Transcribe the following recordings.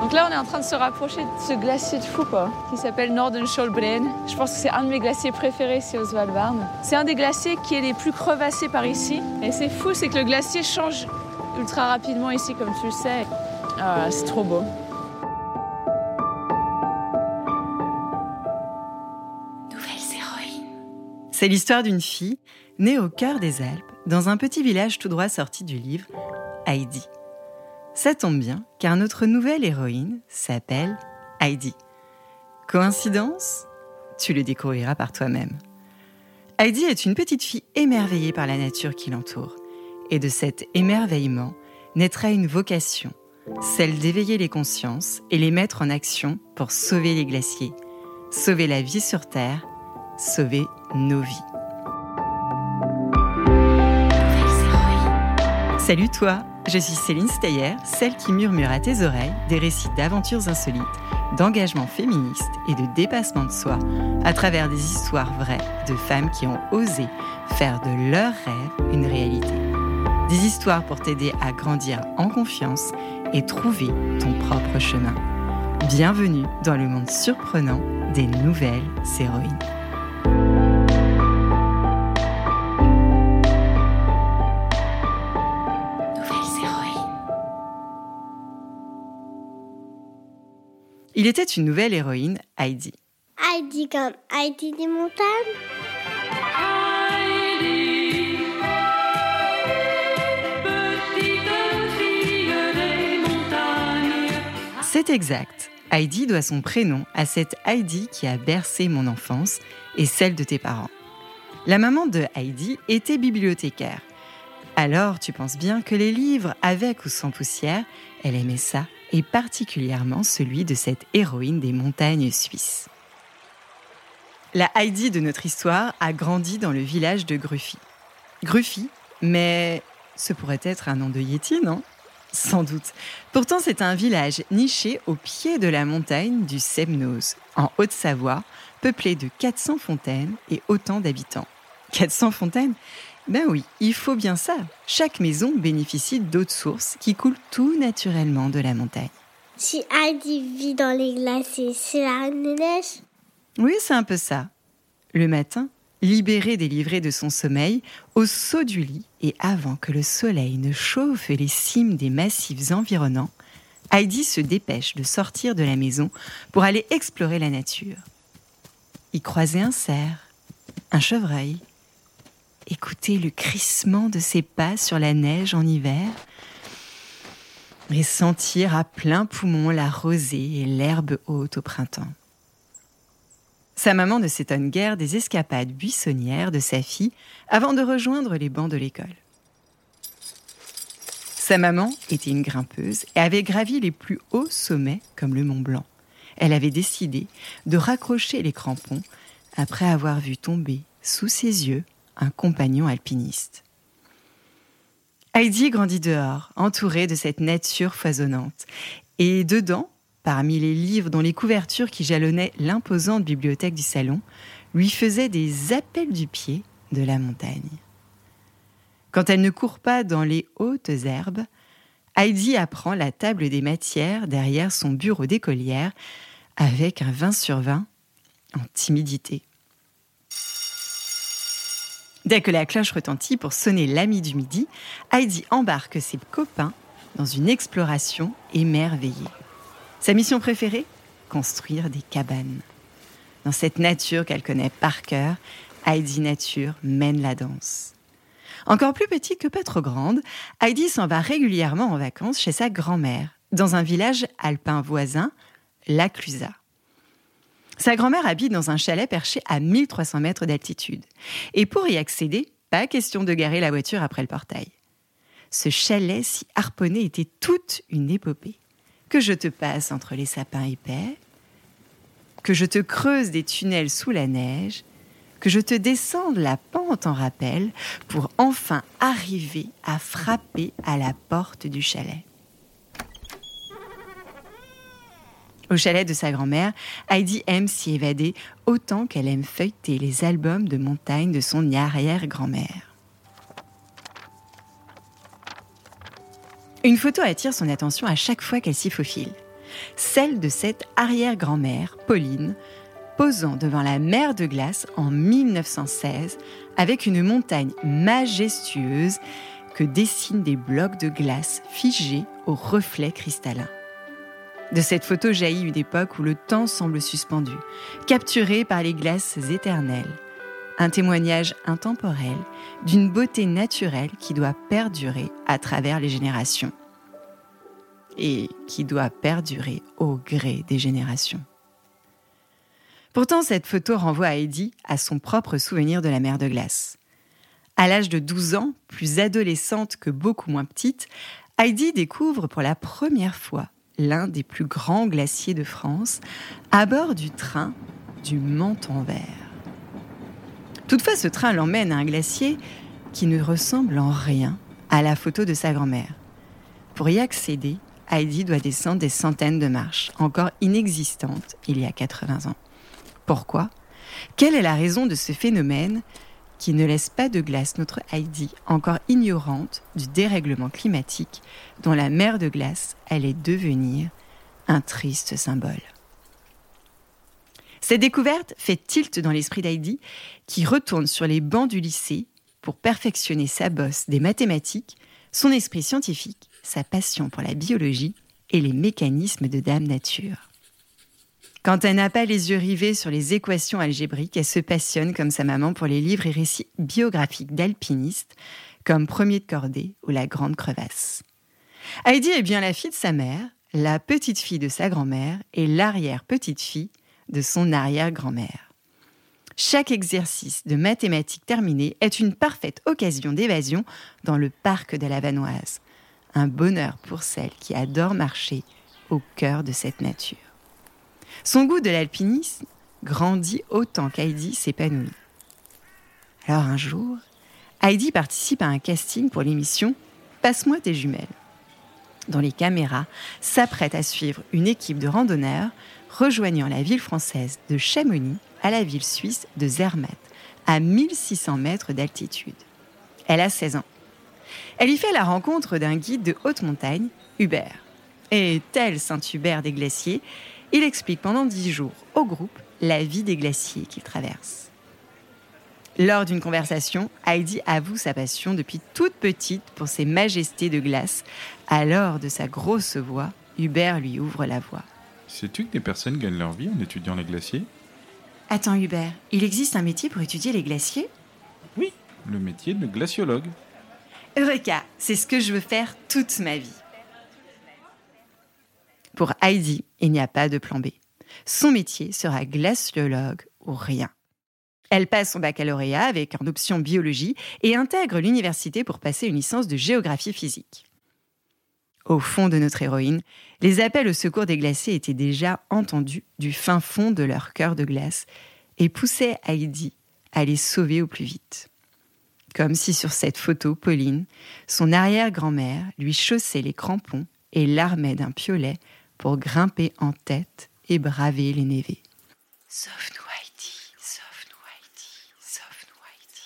Donc là, on est en train de se rapprocher de ce glacier de fou, quoi, qui s'appelle Northern Brain. Je pense que c'est un de mes glaciers préférés ici au Svalbard. C'est un des glaciers qui est les plus crevassés par ici. Et c'est fou, c'est que le glacier change ultra rapidement ici, comme tu le sais. Ah, c'est trop beau. C'est l'histoire d'une fille née au cœur des Alpes, dans un petit village tout droit sorti du livre, Heidi. Ça tombe bien, car notre nouvelle héroïne s'appelle Heidi. Coïncidence? Tu le découvriras par toi-même. Heidi est une petite fille émerveillée par la nature qui l'entoure. Et de cet émerveillement naîtra une vocation, celle d'éveiller les consciences et les mettre en action pour sauver les glaciers, sauver la vie sur Terre, sauver nos vies. Salut toi, je suis Céline Steyer, celle qui murmure à tes oreilles des récits d'aventures insolites, d'engagement féministe et de dépassement de soi à travers des histoires vraies de femmes qui ont osé faire de leurs rêves une réalité. Des histoires pour t'aider à grandir en confiance et trouver ton propre chemin. Bienvenue dans le monde surprenant des nouvelles héroïnes. Il était une nouvelle héroïne, Heidi. Heidi comme Heidi des montagnes. C'est exact. Heidi doit son prénom à cette Heidi qui a bercé mon enfance et celle de tes parents. La maman de Heidi était bibliothécaire. Alors tu penses bien que les livres, avec ou sans poussière, elle aimait ça et particulièrement celui de cette héroïne des montagnes suisses. La Heidi de notre histoire a grandi dans le village de Gruffy. Gruffy, mais ce pourrait être un nom de Yeti, non? Sans doute. Pourtant, c'est un village niché au pied de la montagne du Semnoz, en Haute-Savoie, peuplé de 400 fontaines et autant d'habitants. 400 fontaines? Ben oui, il faut bien ça. Chaque maison bénéficie d'autres sources qui coulent tout naturellement de la montagne. Si Heidi vit dans les glaciers, c'est la neige Oui, c'est un peu ça. Le matin, libérée délivrée de son sommeil, au saut du lit et avant que le soleil ne chauffe les cimes des massifs environnants, Heidi se dépêche de sortir de la maison pour aller explorer la nature. Y croiser un cerf, un chevreuil, écouter le crissement de ses pas sur la neige en hiver et sentir à plein poumon la rosée et l'herbe haute au printemps. Sa maman ne s'étonne guère des escapades buissonnières de sa fille avant de rejoindre les bancs de l'école. Sa maman était une grimpeuse et avait gravi les plus hauts sommets comme le Mont Blanc. Elle avait décidé de raccrocher les crampons après avoir vu tomber sous ses yeux un compagnon alpiniste. Heidi grandit dehors, entourée de cette nature foisonnante. Et dedans, parmi les livres dont les couvertures qui jalonnaient l'imposante bibliothèque du salon, lui faisaient des appels du pied de la montagne. Quand elle ne court pas dans les hautes herbes, Heidi apprend la table des matières derrière son bureau d'écolière avec un 20 sur 20 en timidité. Dès que la cloche retentit pour sonner l'ami du midi, Heidi embarque ses copains dans une exploration émerveillée. Sa mission préférée? Construire des cabanes. Dans cette nature qu'elle connaît par cœur, Heidi Nature mène la danse. Encore plus petite que pas trop grande, Heidi s'en va régulièrement en vacances chez sa grand-mère, dans un village alpin voisin, La Clusa. Sa grand-mère habite dans un chalet perché à 1300 mètres d'altitude. Et pour y accéder, pas question de garer la voiture après le portail. Ce chalet si harponné était toute une épopée. Que je te passe entre les sapins épais, que je te creuse des tunnels sous la neige, que je te descende la pente en rappel pour enfin arriver à frapper à la porte du chalet. Au chalet de sa grand-mère, Heidi aime s'y évader autant qu'elle aime feuilleter les albums de montagne de son arrière-grand-mère. Une photo attire son attention à chaque fois qu'elle s'y faufile. Celle de cette arrière-grand-mère, Pauline, posant devant la mer de glace en 1916 avec une montagne majestueuse que dessinent des blocs de glace figés au reflet cristallin. De cette photo jaillit une époque où le temps semble suspendu, capturé par les glaces éternelles. Un témoignage intemporel d'une beauté naturelle qui doit perdurer à travers les générations. Et qui doit perdurer au gré des générations. Pourtant, cette photo renvoie à Heidi à son propre souvenir de la mer de glace. À l'âge de 12 ans, plus adolescente que beaucoup moins petite, Heidi découvre pour la première fois l'un des plus grands glaciers de France à bord du train du Menton Vert. Toutefois, ce train l'emmène à un glacier qui ne ressemble en rien à la photo de sa grand-mère. Pour y accéder, Heidi doit descendre des centaines de marches, encore inexistantes il y a 80 ans. Pourquoi? Quelle est la raison de ce phénomène? Qui ne laisse pas de glace notre Heidi encore ignorante du dérèglement climatique dont la mer de glace allait devenir un triste symbole Cette découverte fait tilt dans l'esprit d'Heidi qui retourne sur les bancs du lycée pour perfectionner sa bosse des mathématiques, son esprit scientifique, sa passion pour la biologie et les mécanismes de Dame Nature. Quand elle n'a pas les yeux rivés sur les équations algébriques, elle se passionne comme sa maman pour les livres et récits biographiques d'alpinistes, comme Premier de Cordée ou La Grande Crevasse. Heidi est bien la fille de sa mère, la petite fille de sa grand-mère et l'arrière-petite-fille de son arrière-grand-mère. Chaque exercice de mathématiques terminé est une parfaite occasion d'évasion dans le parc de la Vanoise. Un bonheur pour celle qui adore marcher au cœur de cette nature. Son goût de l'alpinisme grandit autant qu'Heidi s'épanouit. Alors un jour, Heidi participe à un casting pour l'émission Passe-moi tes jumelles, dont les caméras s'apprêtent à suivre une équipe de randonneurs rejoignant la ville française de Chamonix à la ville suisse de Zermatt, à 1600 mètres d'altitude. Elle a 16 ans. Elle y fait la rencontre d'un guide de haute montagne, Hubert. Et tel Saint-Hubert des glaciers, il explique pendant dix jours au groupe la vie des glaciers qu'il traverse. Lors d'une conversation, Heidi avoue sa passion depuis toute petite pour ces majestés de glace. Alors, de sa grosse voix, Hubert lui ouvre la voie. Sais-tu que des personnes gagnent leur vie en étudiant les glaciers? Attends, Hubert, il existe un métier pour étudier les glaciers? Oui, le métier de glaciologue. Eureka, c'est ce que je veux faire toute ma vie. Pour Heidi, il n'y a pas de plan B. Son métier sera glaciologue ou rien. Elle passe son baccalauréat avec une option biologie et intègre l'université pour passer une licence de géographie physique. Au fond de notre héroïne, les appels au secours des glaciers étaient déjà entendus du fin fond de leur cœur de glace et poussaient Heidi à les sauver au plus vite. Comme si sur cette photo, Pauline, son arrière-grand-mère, lui chaussait les crampons et l'armait d'un piolet pour grimper en tête et braver les névés. Sauve-nous Haïti, sauve-nous Haïti, sauve-nous Haïti.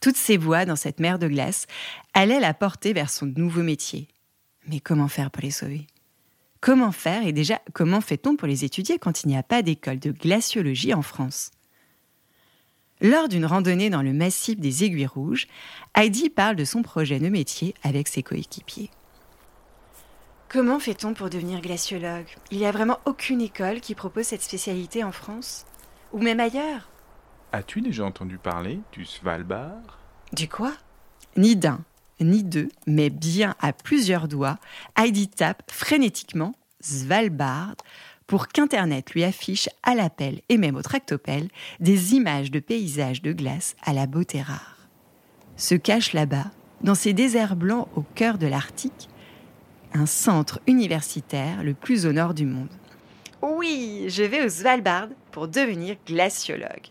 Toutes ces voix dans cette mer de glace allaient la porter vers son nouveau métier. Mais comment faire pour les sauver? Comment faire et déjà comment fait-on pour les étudier quand il n'y a pas d'école de glaciologie en France? Lors d'une randonnée dans le massif des Aiguilles Rouges, Heidi parle de son projet de métier avec ses coéquipiers. Comment fait-on pour devenir glaciologue? Il n'y a vraiment aucune école qui propose cette spécialité en France Ou même ailleurs. As-tu déjà entendu parler du Svalbard? Du quoi? Ni d'un, ni deux, mais bien à plusieurs doigts, Heidi tape frénétiquement Svalbard pour qu'Internet lui affiche à l'appel et même au tractopelle des images de paysages de glace à la beauté rare. Se cache là-bas, dans ces déserts blancs au cœur de l'Arctique, un centre universitaire le plus au nord du monde. Oui, je vais au Svalbard pour devenir glaciologue.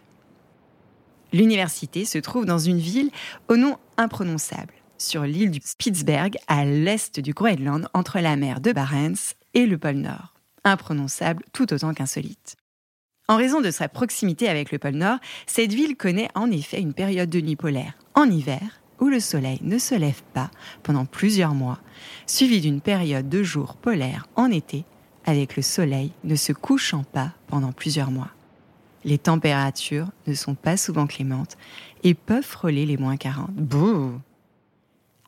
L'université se trouve dans une ville au nom imprononçable, sur l'île du Spitzberg, à l'est du Groenland, entre la mer de Barents et le pôle Nord. Imprononçable tout autant qu'insolite. En raison de sa proximité avec le pôle Nord, cette ville connaît en effet une période de nuit polaire en hiver où le soleil ne se lève pas pendant plusieurs mois, suivi d'une période de jours polaires en été, avec le soleil ne se couchant pas pendant plusieurs mois. Les températures ne sont pas souvent clémentes et peuvent frôler les moins 40. Bouh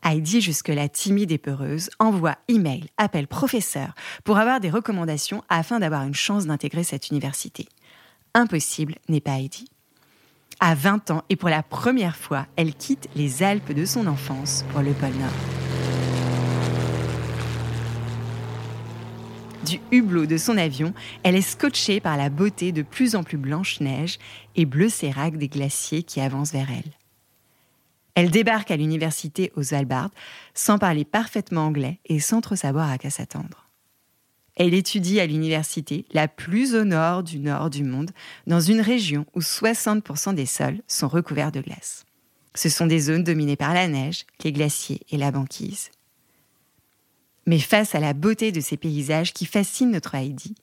Heidi, jusque-là timide et peureuse, envoie email, appelle professeur pour avoir des recommandations afin d'avoir une chance d'intégrer cette université. Impossible n'est pas Heidi. À 20 ans et pour la première fois, elle quitte les Alpes de son enfance pour le pôle Nord. Du hublot de son avion, elle est scotchée par la beauté de plus en plus blanche neige et bleu sérac des glaciers qui avancent vers elle. Elle débarque à l'université aux Svalbard sans parler parfaitement anglais et sans trop savoir à quoi s'attendre. Elle étudie à l'université la plus au nord du nord du monde, dans une région où 60% des sols sont recouverts de glace. Ce sont des zones dominées par la neige, les glaciers et la banquise. Mais face à la beauté de ces paysages qui fascinent notre Heidi,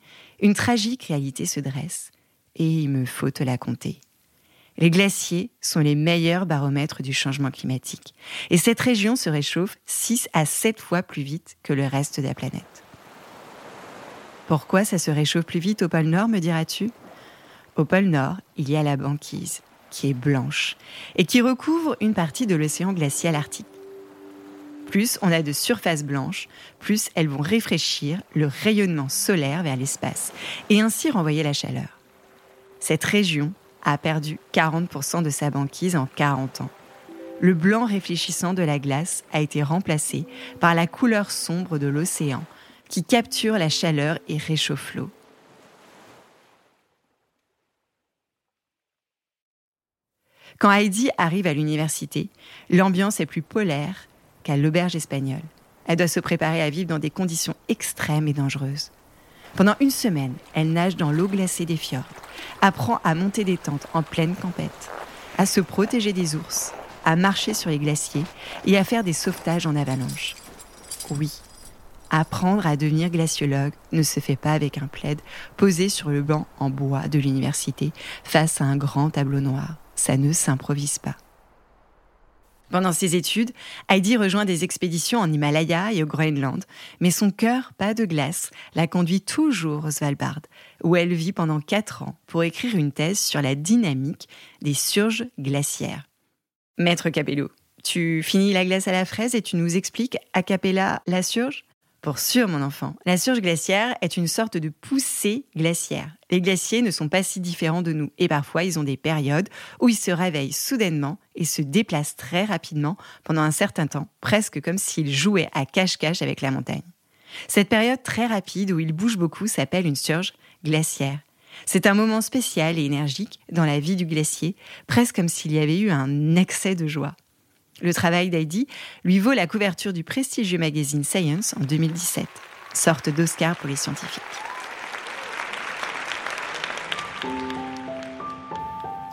une tragique réalité se dresse, et il me faut te la conter. Les glaciers sont les meilleurs baromètres du changement climatique, et cette région se réchauffe 6 à 7 fois plus vite que le reste de la planète. Pourquoi ça se réchauffe plus vite au pôle Nord, me diras-tu? Au pôle Nord, il y a la banquise, qui est blanche, et qui recouvre une partie de l'océan glacial arctique. Plus on a de surfaces blanches, plus elles vont réfléchir le rayonnement solaire vers l'espace, et ainsi renvoyer la chaleur. Cette région a perdu 40% de sa banquise en 40 ans. Le blanc réfléchissant de la glace a été remplacé par la couleur sombre de l'océan, qui capture la chaleur et réchauffe l'eau. Quand Heidi arrive à l'université, l'ambiance est plus polaire qu'à l'auberge espagnole. Elle doit se préparer à vivre dans des conditions extrêmes et dangereuses. Pendant une semaine, elle nage dans l'eau glacée des fjords, apprend à monter des tentes en pleine tempête, à se protéger des ours, à marcher sur les glaciers et à faire des sauvetages en avalanche. Oui, Apprendre à devenir glaciologue ne se fait pas avec un plaid posé sur le banc en bois de l'université face à un grand tableau noir. Ça ne s'improvise pas. Pendant ses études, Heidi rejoint des expéditions en Himalaya et au Groenland, mais son cœur, pas de glace, la conduit toujours au Svalbard, où elle vit pendant quatre ans pour écrire une thèse sur la dynamique des surges glaciaires. Maître Capello, tu finis la glace à la fraise et tu nous expliques a cappella la surge? Pour sûr, mon enfant. La surge glaciaire est une sorte de poussée glaciaire. Les glaciers ne sont pas si différents de nous et parfois ils ont des périodes où ils se réveillent soudainement et se déplacent très rapidement pendant un certain temps, presque comme s'ils jouaient à cache-cache avec la montagne. Cette période très rapide où ils bougent beaucoup s'appelle une surge glaciaire. C'est un moment spécial et énergique dans la vie du glacier, presque comme s'il y avait eu un excès de joie. Le travail d'Heidi lui vaut la couverture du prestigieux magazine Science en 2017, sorte d'Oscar pour les scientifiques.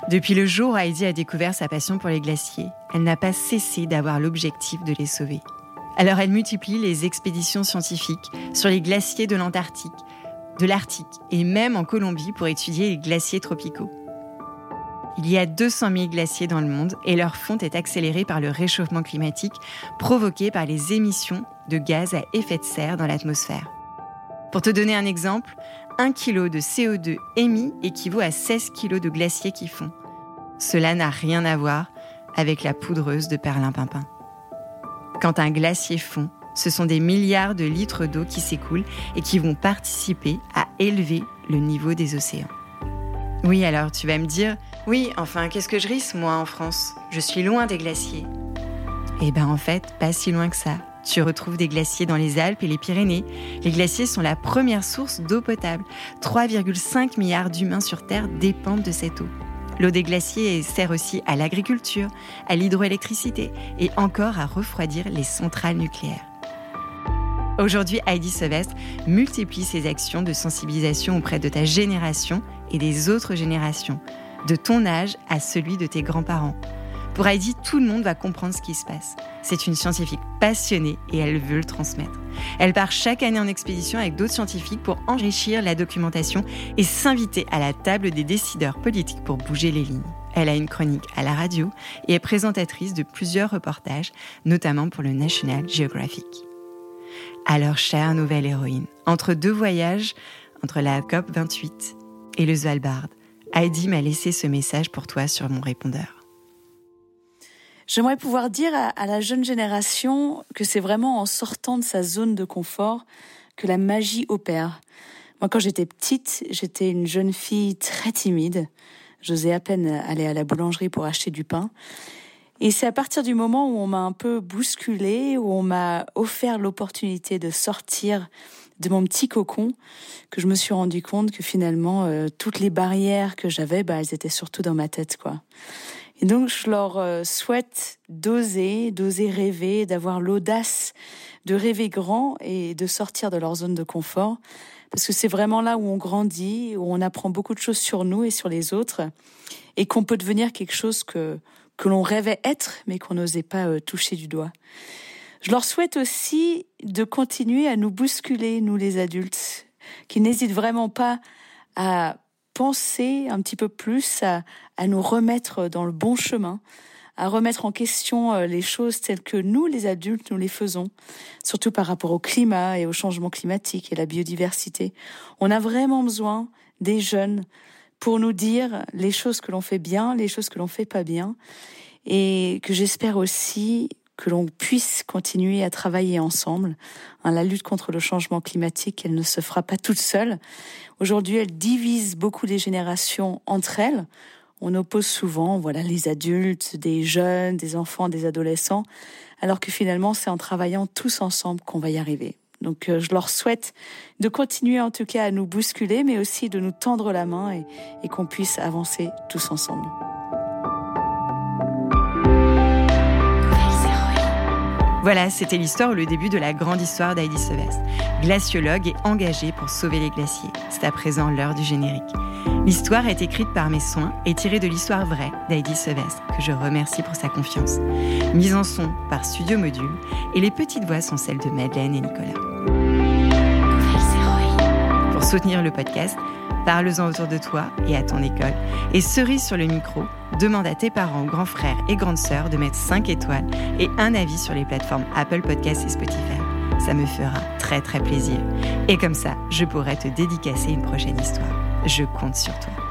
Depuis le jour où Heidi a découvert sa passion pour les glaciers, elle n'a pas cessé d'avoir l'objectif de les sauver. Alors elle multiplie les expéditions scientifiques sur les glaciers de l'Antarctique, de l'Arctique et même en Colombie pour étudier les glaciers tropicaux. Il y a 200 000 glaciers dans le monde et leur fonte est accélérée par le réchauffement climatique provoqué par les émissions de gaz à effet de serre dans l'atmosphère. Pour te donner un exemple, 1 kg de CO2 émis équivaut à 16 kg de glaciers qui font. Cela n'a rien à voir avec la poudreuse de perlimpinpin. Quand un glacier fond, ce sont des milliards de litres d'eau qui s'écoulent et qui vont participer à élever le niveau des océans. Oui, alors tu vas me dire, oui, enfin, qu'est-ce que je risque, moi, en France? Je suis loin des glaciers. Eh ben, en fait, pas si loin que ça. Tu retrouves des glaciers dans les Alpes et les Pyrénées. Les glaciers sont la première source d'eau potable. 3,5 milliards d'humains sur Terre dépendent de cette eau. L'eau des glaciers sert aussi à l'agriculture, à l'hydroélectricité et encore à refroidir les centrales nucléaires. Aujourd'hui, Heidi Sevestre multiplie ses actions de sensibilisation auprès de ta génération et des autres générations de ton âge à celui de tes grands-parents. Pour Heidi, tout le monde va comprendre ce qui se passe. C'est une scientifique passionnée et elle veut le transmettre. Elle part chaque année en expédition avec d'autres scientifiques pour enrichir la documentation et s'inviter à la table des décideurs politiques pour bouger les lignes. Elle a une chronique à la radio et est présentatrice de plusieurs reportages, notamment pour le National Geographic. Alors, chère nouvelle héroïne, entre deux voyages, entre la COP 28 et le Svalbard, Heidi m'a laissé ce message pour toi sur mon répondeur. J'aimerais pouvoir dire à, la jeune génération que c'est vraiment en sortant de sa zone de confort que la magie opère. Moi, quand j'étais petite, j'étais une jeune fille très timide. J'osais à peine aller à la boulangerie pour acheter du pain. Et c'est à partir du moment où on m'a un peu bousculée, où on m'a offert l'opportunité de sortir de mon petit cocon, que je me suis rendu compte que finalement, euh, toutes les barrières que j'avais, bah, elles étaient surtout dans ma tête, quoi. Et donc, je leur euh, souhaite d'oser, d'oser rêver, d'avoir l'audace de rêver grand et de sortir de leur zone de confort. Parce que c'est vraiment là où on grandit, où on apprend beaucoup de choses sur nous et sur les autres, et qu'on peut devenir quelque chose que, que l'on rêvait être, mais qu'on n'osait pas euh, toucher du doigt. Je leur souhaite aussi de continuer à nous bousculer, nous les adultes, qui n'hésitent vraiment pas à penser un petit peu plus, à, à nous remettre dans le bon chemin, à remettre en question euh, les choses telles que nous, les adultes, nous les faisons, surtout par rapport au climat et au changement climatique et la biodiversité. On a vraiment besoin des jeunes pour nous dire les choses que l'on fait bien, les choses que l'on fait pas bien, et que j'espère aussi que l'on puisse continuer à travailler ensemble. Hein, la lutte contre le changement climatique, elle ne se fera pas toute seule. Aujourd'hui, elle divise beaucoup les générations entre elles. On oppose souvent, voilà, les adultes, des jeunes, des enfants, des adolescents, alors que finalement, c'est en travaillant tous ensemble qu'on va y arriver. Donc, euh, je leur souhaite de continuer en tout cas à nous bousculer, mais aussi de nous tendre la main et, et qu'on puisse avancer tous ensemble. Voilà, c'était l'histoire ou le début de la grande histoire d'Heidi Sevestre, glaciologue et engagée pour sauver les glaciers. C'est à présent l'heure du générique. L'histoire est écrite par mes soins et tirée de l'histoire vraie d'Heidi Sevestre, que je remercie pour sa confiance. Mise en son par Studio Module, et les petites voix sont celles de Madeleine et Nicolas. Pour soutenir le podcast, parle-en autour de toi et à ton école. Et cerise sur le micro, demande à tes parents, grands frères et grandes sœurs de mettre 5 étoiles et un avis sur les plateformes Apple Podcasts et Spotify. Ça me fera très très plaisir. Et comme ça, je pourrai te dédicacer une prochaine histoire. Je compte sur toi.